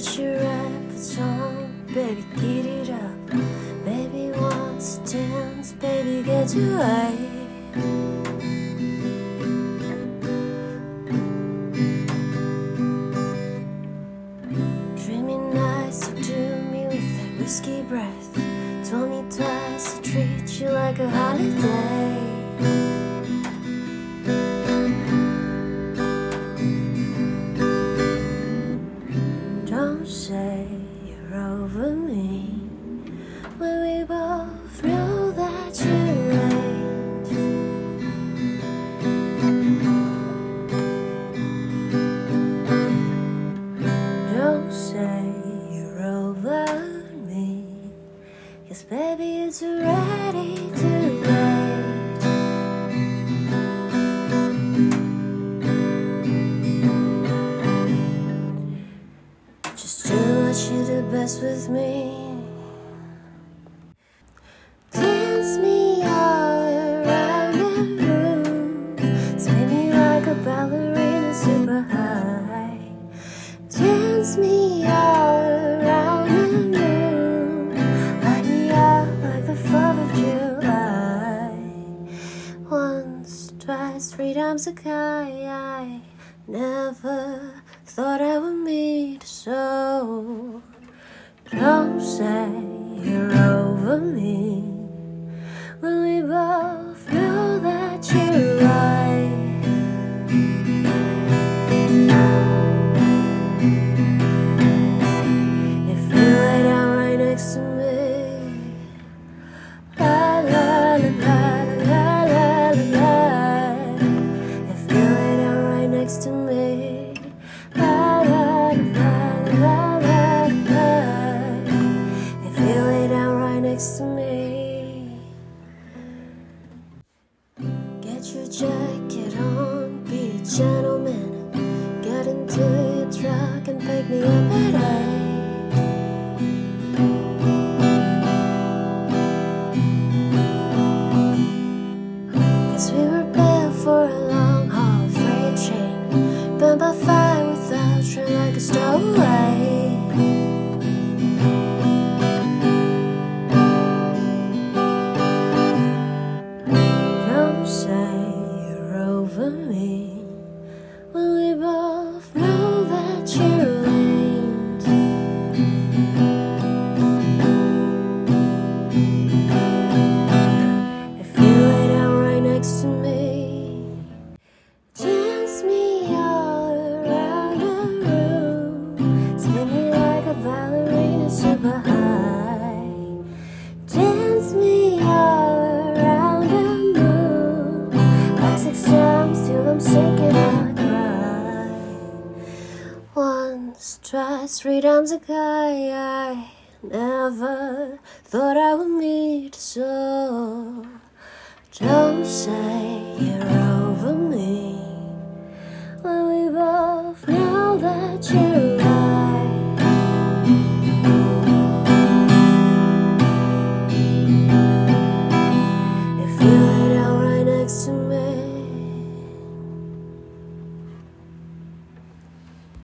Put your records on, baby, get it up. Baby wants to dance, baby, get to right. Dreaming nights, you do me with that whiskey breath. Told me twice to treat you like a holiday. You're over me. When we both know that you're right. Don't say you're over me, cause baby, it's ready what you do best with me. Dance me all around the room. Spin me like a ballerina super high. Dance me all around the room. Light me up like the 4th of July. Once, twice, three times a guy. I never thought I would meet so. Don't oh, say you're over me when we both know that you're If you lay down right next to me, get your jacket on, be a gentleman. Get into your truck and pick me up away. Twice, three times a guy. I never thought I would meet so. Don't say you're over me when we both know that you're